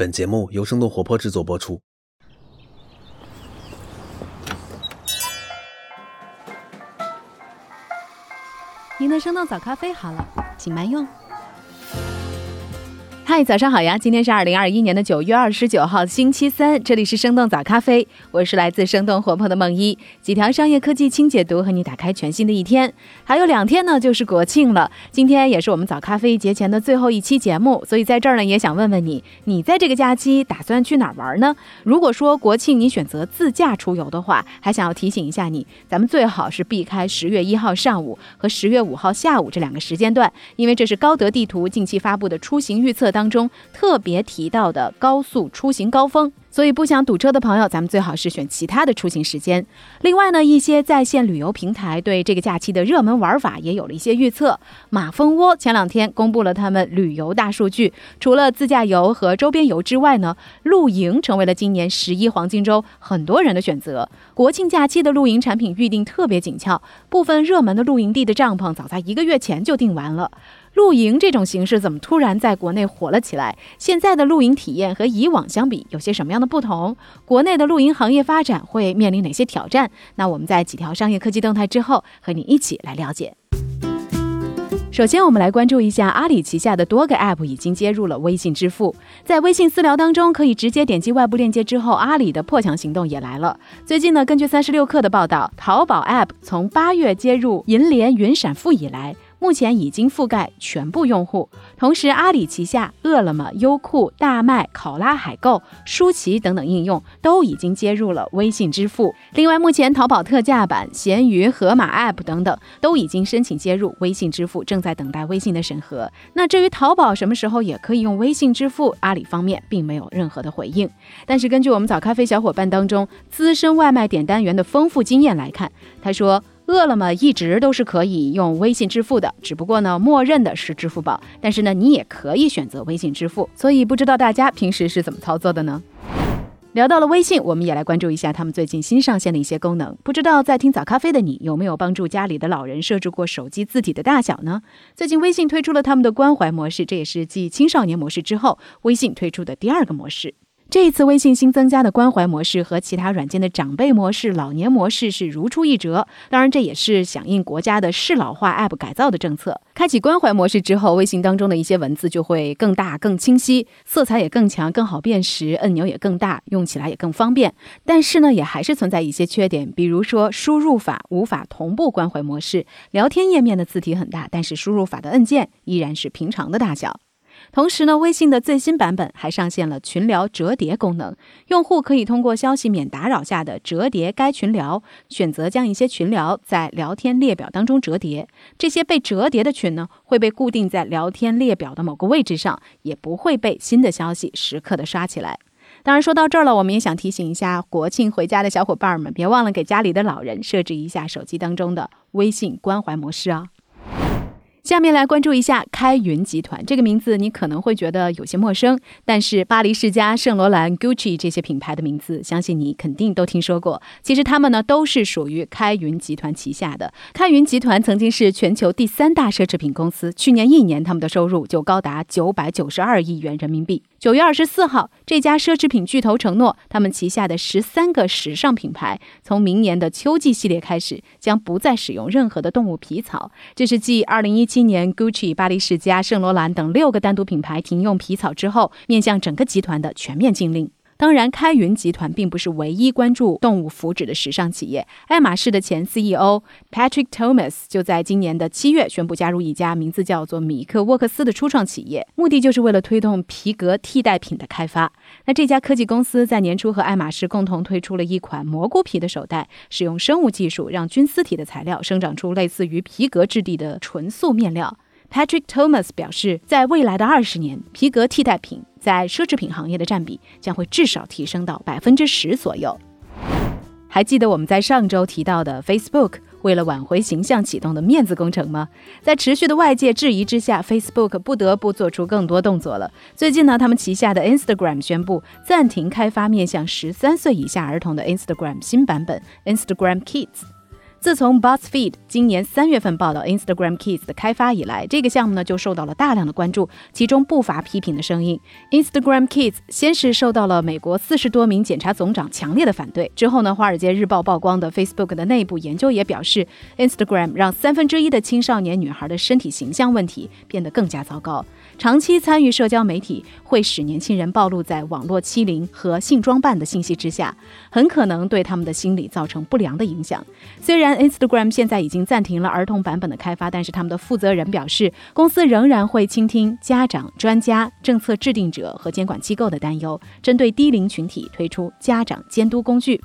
本节目由生动活泼制作播出。您的生动早咖啡好了，请慢用。嗨，早上好呀！今天是二零二一年的九月二十九号，星期三。这里是生动早咖啡，我是来自生动活泼的梦一。几条商业科技轻解读，和你打开全新的一天。还有两天呢，就是国庆了。今天也是我们早咖啡节前的最后一期节目，所以在这儿呢，也想问问你，你在这个假期打算去哪儿玩呢？如果说国庆你选择自驾出游的话，还想要提醒一下你，咱们最好是避开十月一号上午和十月五号下午这两个时间段，因为这是高德地图近期发布的出行预测当。当中特别提到的高速出行高峰。所以不想堵车的朋友，咱们最好是选其他的出行时间。另外呢，一些在线旅游平台对这个假期的热门玩法也有了一些预测。马蜂窝前两天公布了他们旅游大数据，除了自驾游和周边游之外呢，露营成为了今年十一黄金周很多人的选择。国庆假期的露营产品预定特别紧俏，部分热门的露营地的帐篷早在一个月前就订完了。露营这种形式怎么突然在国内火了起来？现在的露营体验和以往相比有些什么样？的不同，国内的露营行业发展会面临哪些挑战？那我们在几条商业科技动态之后，和你一起来了解。首先，我们来关注一下阿里旗下的多个 App 已经接入了微信支付。在微信私聊当中，可以直接点击外部链接之后，阿里的破墙行动也来了。最近呢，根据三十六氪的报道，淘宝 App 从八月接入银联云闪付以来。目前已经覆盖全部用户，同时阿里旗下饿了么、优酷、大麦、考拉海购、舒淇等等应用都已经接入了微信支付。另外，目前淘宝特价版、闲鱼、盒马 App 等等都已经申请接入微信支付，正在等待微信的审核。那至于淘宝什么时候也可以用微信支付，阿里方面并没有任何的回应。但是根据我们早咖啡小伙伴当中资深外卖点单员的丰富经验来看，他说。饿了么一直都是可以用微信支付的，只不过呢，默认的是支付宝。但是呢，你也可以选择微信支付。所以不知道大家平时是怎么操作的呢？聊到了微信，我们也来关注一下他们最近新上线的一些功能。不知道在听早咖啡的你有没有帮助家里的老人设置过手机字体的大小呢？最近微信推出了他们的关怀模式，这也是继青少年模式之后，微信推出的第二个模式。这一次微信新增加的关怀模式和其他软件的长辈模式、老年模式是如出一辙。当然，这也是响应国家的适老化 App 改造的政策。开启关怀模式之后，微信当中的一些文字就会更大、更清晰，色彩也更强、更好辨识，按钮也更大，用起来也更方便。但是呢，也还是存在一些缺点，比如说输入法无法同步关怀模式，聊天页面的字体很大，但是输入法的按键依然是平常的大小。同时呢，微信的最新版本还上线了群聊折叠功能，用户可以通过消息免打扰下的折叠该群聊，选择将一些群聊在聊天列表当中折叠。这些被折叠的群呢，会被固定在聊天列表的某个位置上，也不会被新的消息时刻的刷起来。当然，说到这儿了，我们也想提醒一下国庆回家的小伙伴们，别忘了给家里的老人设置一下手机当中的微信关怀模式啊。下面来关注一下开云集团这个名字，你可能会觉得有些陌生，但是巴黎世家、圣罗兰、Gucci 这些品牌的名字，相信你肯定都听说过。其实他们呢都是属于开云集团旗下的。开云集团曾经是全球第三大奢侈品公司，去年一年他们的收入就高达九百九十二亿元人民币。九月二十四号，这家奢侈品巨头承诺，他们旗下的十三个时尚品牌，从明年的秋季系列开始，将不再使用任何的动物皮草。这是继二零一今年 Gucci、巴黎世家、圣罗兰等六个单独品牌停用皮草之后，面向整个集团的全面禁令。当然，开云集团并不是唯一关注动物福祉的时尚企业。爱马仕的前 CEO Patrick Thomas 就在今年的七月宣布加入一家名字叫做米克沃克斯的初创企业，目的就是为了推动皮革替代品的开发。那这家科技公司在年初和爱马仕共同推出了一款蘑菇皮的手袋，使用生物技术让菌丝体的材料生长出类似于皮革质地的纯素面料。Patrick Thomas 表示，在未来的二十年，皮革替代品。在奢侈品行业的占比将会至少提升到百分之十左右。还记得我们在上周提到的 Facebook 为了挽回形象启动的面子工程吗？在持续的外界质疑之下，Facebook 不得不做出更多动作了。最近呢，他们旗下的 Instagram 宣布暂停开发面向十三岁以下儿童的 Instagram 新版本 Instagram Kids。自从 BuzzFeed 今年三月份报道 Instagram Kids 的开发以来，这个项目呢就受到了大量的关注，其中不乏批评的声音。Instagram Kids 先是受到了美国四十多名检察总长强烈的反对，之后呢，《华尔街日报》曝光的 Facebook 的内部研究也表示，Instagram 让三分之一的青少年女孩的身体形象问题变得更加糟糕。长期参与社交媒体会使年轻人暴露在网络欺凌和性装扮的信息之下，很可能对他们的心理造成不良的影响。虽然 Instagram 现在已经暂停了儿童版本的开发，但是他们的负责人表示，公司仍然会倾听家长、专家、政策制定者和监管机构的担忧，针对低龄群体推出家长监督工具。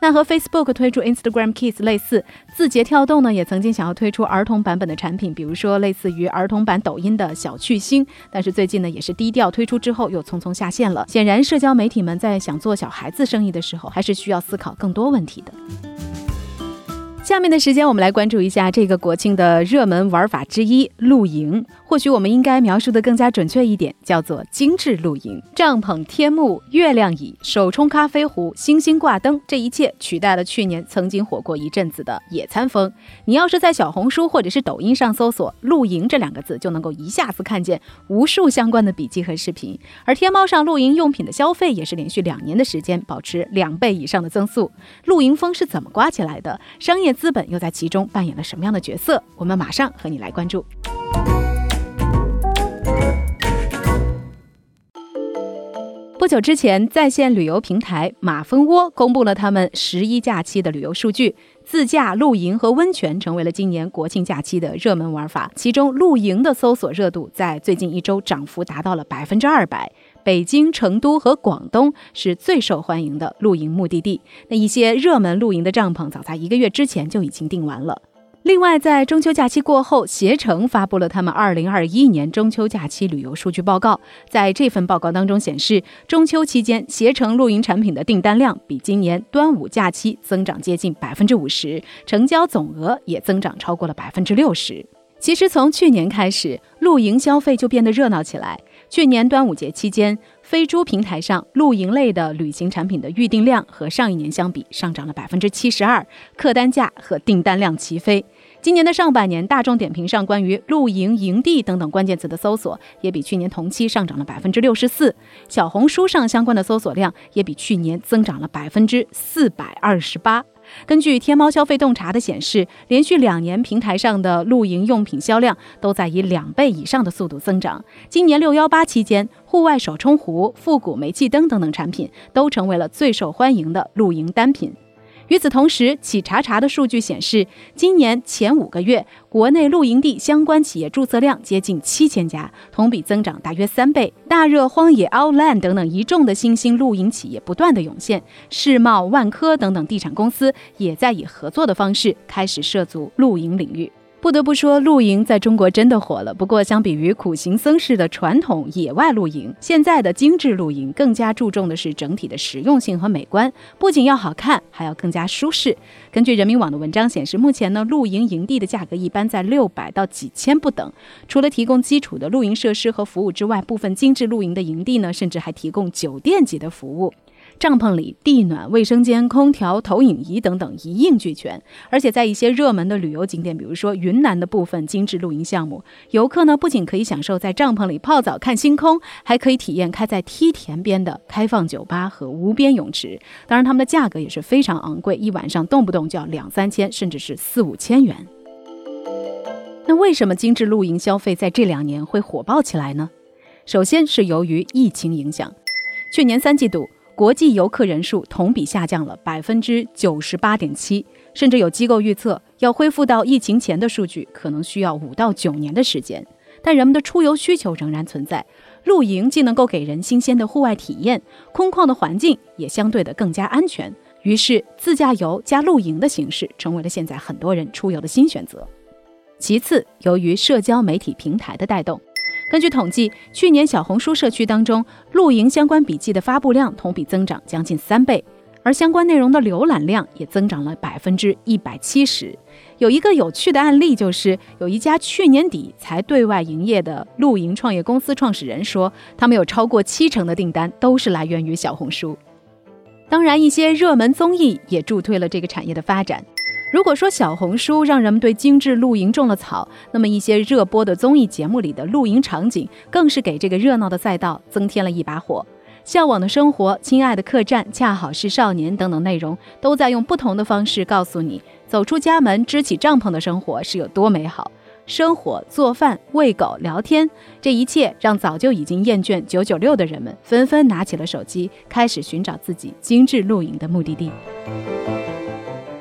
那和 Facebook 推出 Instagram Kids 类似，字节跳动呢也曾经想要推出儿童版本的产品，比如说类似于儿童版抖音的小趣星，但是最近呢也是低调推出之后又匆匆下线了。显然，社交媒体们在想做小孩子生意的时候，还是需要思考更多问题的。下面的时间，我们来关注一下这个国庆的热门玩法之一——露营。或许我们应该描述的更加准确一点，叫做精致露营。帐篷、天幕、月亮椅、手冲咖啡壶、星星挂灯，这一切取代了去年曾经火过一阵子的野餐风。你要是在小红书或者是抖音上搜索“露营”这两个字，就能够一下子看见无数相关的笔记和视频。而天猫上露营用品的消费也是连续两年的时间保持两倍以上的增速。露营风是怎么刮起来的？商业资本又在其中扮演了什么样的角色？我们马上和你来关注。不久之前，在线旅游平台马蜂窝公布了他们十一假期的旅游数据，自驾、露营和温泉成为了今年国庆假期的热门玩法。其中，露营的搜索热度在最近一周涨幅达到了百分之二百，北京、成都和广东是最受欢迎的露营目的地。那一些热门露营的帐篷，早在一个月之前就已经订完了。另外，在中秋假期过后，携程发布了他们2021年中秋假期旅游数据报告。在这份报告当中显示，中秋期间携程露营产品的订单量比今年端午假期增长接近百分之五十，成交总额也增长超过了百分之六十。其实从去年开始，露营消费就变得热闹起来。去年端午节期间，飞猪平台上露营类的旅行产品的预订量和上一年相比上涨了百分之七十二，客单价和订单量齐飞。今年的上半年，大众点评上关于露营、营地等等关键词的搜索也比去年同期上涨了百分之六十四。小红书上相关的搜索量也比去年增长了百分之四百二十八。根据天猫消费洞察的显示，连续两年平台上的露营用品销量都在以两倍以上的速度增长。今年六幺八期间，户外手冲壶、复古煤气灯等等产品都成为了最受欢迎的露营单品。与此同时，企查查的数据显示，今年前五个月，国内露营地相关企业注册量接近七千家，同比增长大约三倍。大热、荒野、Outland 等等一众的新兴露营企业不断的涌现，世茂、万科等等地产公司也在以合作的方式开始涉足露营领域。不得不说，露营在中国真的火了。不过，相比于苦行僧式的传统野外露营，现在的精致露营更加注重的是整体的实用性和美观，不仅要好看，还要更加舒适。根据人民网的文章显示，目前呢，露营营地的价格一般在六百到几千不等。除了提供基础的露营设施和服务之外，部分精致露营的营地呢，甚至还提供酒店级的服务。帐篷里地暖、卫生间、空调、投影仪等等一应俱全，而且在一些热门的旅游景点，比如说云南的部分精致露营项目，游客呢不仅可以享受在帐篷里泡澡看星空，还可以体验开在梯田边的开放酒吧和无边泳池。当然，他们的价格也是非常昂贵，一晚上动不动就要两三千，甚至是四五千元。那为什么精致露营消费在这两年会火爆起来呢？首先是由于疫情影响，去年三季度。国际游客人数同比下降了百分之九十八点七，甚至有机构预测，要恢复到疫情前的数据，可能需要五到九年的时间。但人们的出游需求仍然存在，露营既能够给人新鲜的户外体验，空旷的环境也相对的更加安全。于是，自驾游加露营的形式成为了现在很多人出游的新选择。其次，由于社交媒体平台的带动。根据统计，去年小红书社区当中露营相关笔记的发布量同比增长将近三倍，而相关内容的浏览量也增长了百分之一百七十。有一个有趣的案例，就是有一家去年底才对外营业的露营创业公司创始人说，他们有超过七成的订单都是来源于小红书。当然，一些热门综艺也助推了这个产业的发展。如果说小红书让人们对精致露营种了草，那么一些热播的综艺节目里的露营场景，更是给这个热闹的赛道增添了一把火。向往的生活、亲爱的客栈、恰好是少年等等内容，都在用不同的方式告诉你，走出家门、支起帐篷的生活是有多美好。生火、做饭、喂狗、聊天，这一切让早就已经厌倦九九六的人们，纷纷拿起了手机，开始寻找自己精致露营的目的地。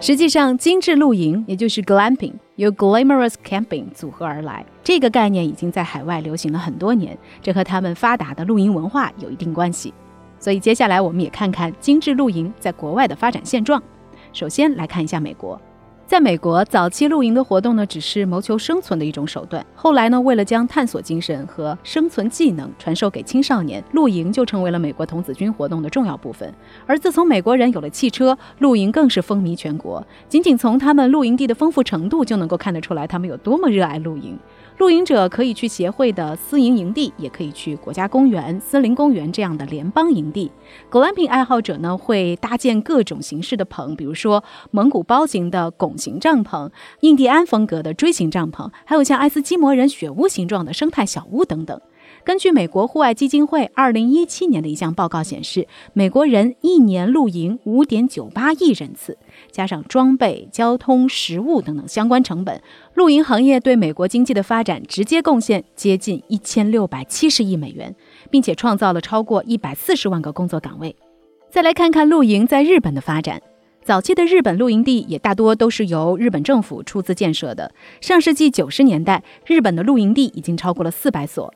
实际上，精致露营也就是 glamping，由 glamorous camping 组合而来。这个概念已经在海外流行了很多年，这和他们发达的露营文化有一定关系。所以，接下来我们也看看精致露营在国外的发展现状。首先来看一下美国。在美国，早期露营的活动呢，只是谋求生存的一种手段。后来呢，为了将探索精神和生存技能传授给青少年，露营就成为了美国童子军活动的重要部分。而自从美国人有了汽车，露营更是风靡全国。仅仅从他们露营地的丰富程度，就能够看得出来他们有多么热爱露营。露营者可以去协会的私营营地，也可以去国家公园、森林公园这样的联邦营地。Glamping 爱好者呢，会搭建各种形式的棚，比如说蒙古包型的拱形帐篷、印第安风格的锥形帐篷，还有像爱斯基摩人雪屋形状的生态小屋等等。根据美国户外基金会二零一七年的一项报告显示，美国人一年露营五点九八亿人次，加上装备、交通、食物等等相关成本，露营行业对美国经济的发展直接贡献接近一千六百七十亿美元，并且创造了超过一百四十万个工作岗位。再来看看露营在日本的发展，早期的日本露营地也大多都是由日本政府出资建设的。上世纪九十年代，日本的露营地已经超过了四百所。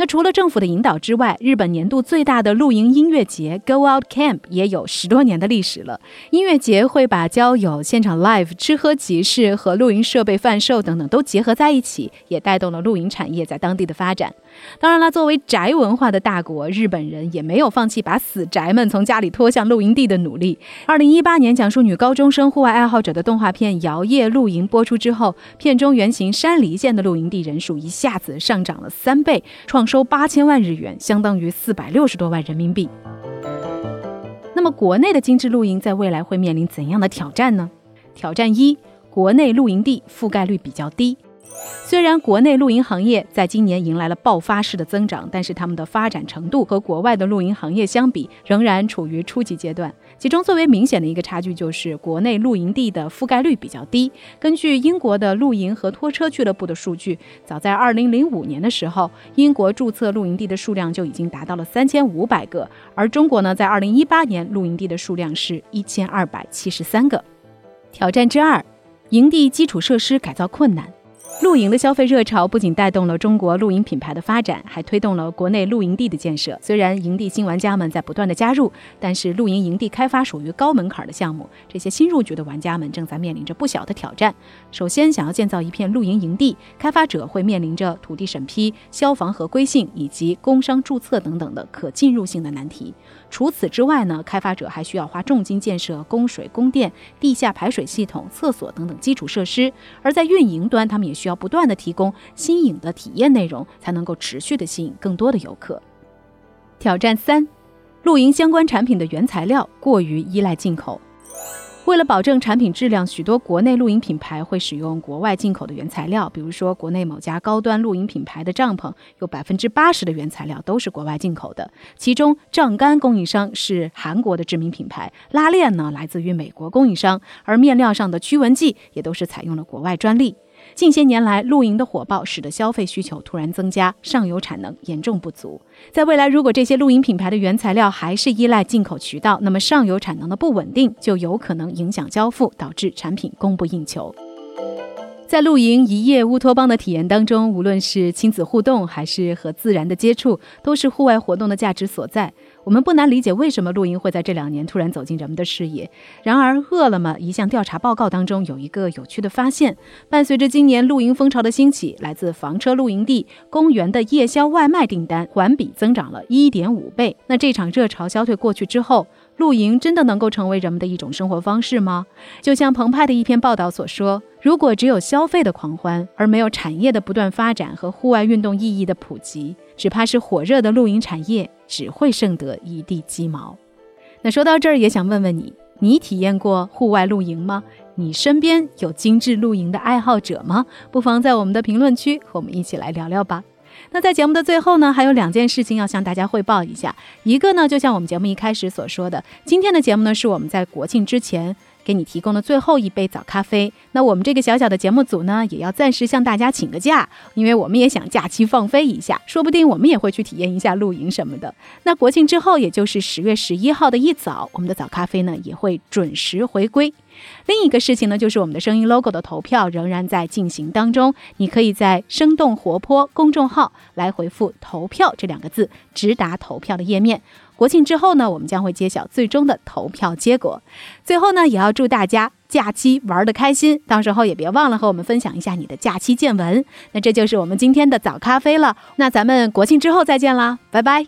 那除了政府的引导之外，日本年度最大的露营音乐节 Go Out Camp 也有十多年的历史了。音乐节会把交友、现场 live、吃喝集市和露营设备贩售等等都结合在一起，也带动了露营产业在当地的发展。当然了，作为宅文化的大国，日本人也没有放弃把死宅们从家里拖向露营地的努力。二零一八年讲述女高中生户外爱好者的动画片《摇曳露营》播出之后，片中原型山梨县的露营地人数一下子上涨了三倍，创。收八千万日元，相当于四百六十多万人民币。那么，国内的精致露营在未来会面临怎样的挑战呢？挑战一：国内露营地覆盖率比较低。虽然国内露营行业在今年迎来了爆发式的增长，但是他们的发展程度和国外的露营行业相比，仍然处于初级阶段。其中最为明显的一个差距就是国内露营地的覆盖率比较低。根据英国的露营和拖车俱乐部的数据，早在2005年的时候，英国注册露营地的数量就已经达到了3500个，而中国呢，在2018年露营地的数量是一千二百七十三个。挑战之二，营地基础设施改造困难。露营的消费热潮不仅带动了中国露营品牌的发展，还推动了国内露营地的建设。虽然营地新玩家们在不断的加入，但是露营营地开发属于高门槛的项目，这些新入局的玩家们正在面临着不小的挑战。首先，想要建造一片露营营地，开发者会面临着土地审批、消防合规性以及工商注册等等的可进入性的难题。除此之外呢，开发者还需要花重金建设供水、供电、地下排水系统、厕所等等基础设施。而在运营端，他们也需要不断的提供新颖的体验内容，才能够持续的吸引更多的游客。挑战三，露营相关产品的原材料过于依赖进口。为了保证产品质量，许多国内露营品牌会使用国外进口的原材料。比如说，国内某家高端露营品牌的帐篷，有百分之八十的原材料都是国外进口的。其中，帐杆供应商是韩国的知名品牌，拉链呢来自于美国供应商，而面料上的驱蚊剂也都是采用了国外专利。近些年来，露营的火爆使得消费需求突然增加，上游产能严重不足。在未来，如果这些露营品牌的原材料还是依赖进口渠道，那么上游产能的不稳定就有可能影响交付，导致产品供不应求。在露营一夜乌托邦的体验当中，无论是亲子互动，还是和自然的接触，都是户外活动的价值所在。我们不难理解为什么露营会在这两年突然走进人们的视野。然而，饿了么一项调查报告当中有一个有趣的发现：伴随着今年露营风潮的兴起，来自房车露营地、公园的夜宵外卖订单环比增长了一点五倍。那这场热潮消退过去之后，露营真的能够成为人们的一种生活方式吗？就像澎湃的一篇报道所说，如果只有消费的狂欢，而没有产业的不断发展和户外运动意义的普及，只怕是火热的露营产业只会剩得一地鸡毛。那说到这儿，也想问问你，你体验过户外露营吗？你身边有精致露营的爱好者吗？不妨在我们的评论区和我们一起来聊聊吧。那在节目的最后呢，还有两件事情要向大家汇报一下。一个呢，就像我们节目一开始所说的，今天的节目呢是我们在国庆之前。给你提供的最后一杯早咖啡。那我们这个小小的节目组呢，也要暂时向大家请个假，因为我们也想假期放飞一下，说不定我们也会去体验一下露营什么的。那国庆之后，也就是十月十一号的一早，我们的早咖啡呢也会准时回归。另一个事情呢，就是我们的声音 logo 的投票仍然在进行当中，你可以在生动活泼公众号来回复“投票”这两个字，直达投票的页面。国庆之后呢，我们将会揭晓最终的投票结果。最后呢，也要祝大家假期玩的开心，到时候也别忘了和我们分享一下你的假期见闻。那这就是我们今天的早咖啡了，那咱们国庆之后再见啦，拜拜。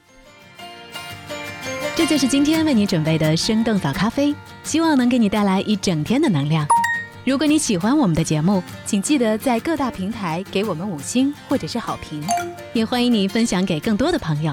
这就是今天为你准备的生动早咖啡，希望能给你带来一整天的能量。如果你喜欢我们的节目，请记得在各大平台给我们五星或者是好评，也欢迎你分享给更多的朋友。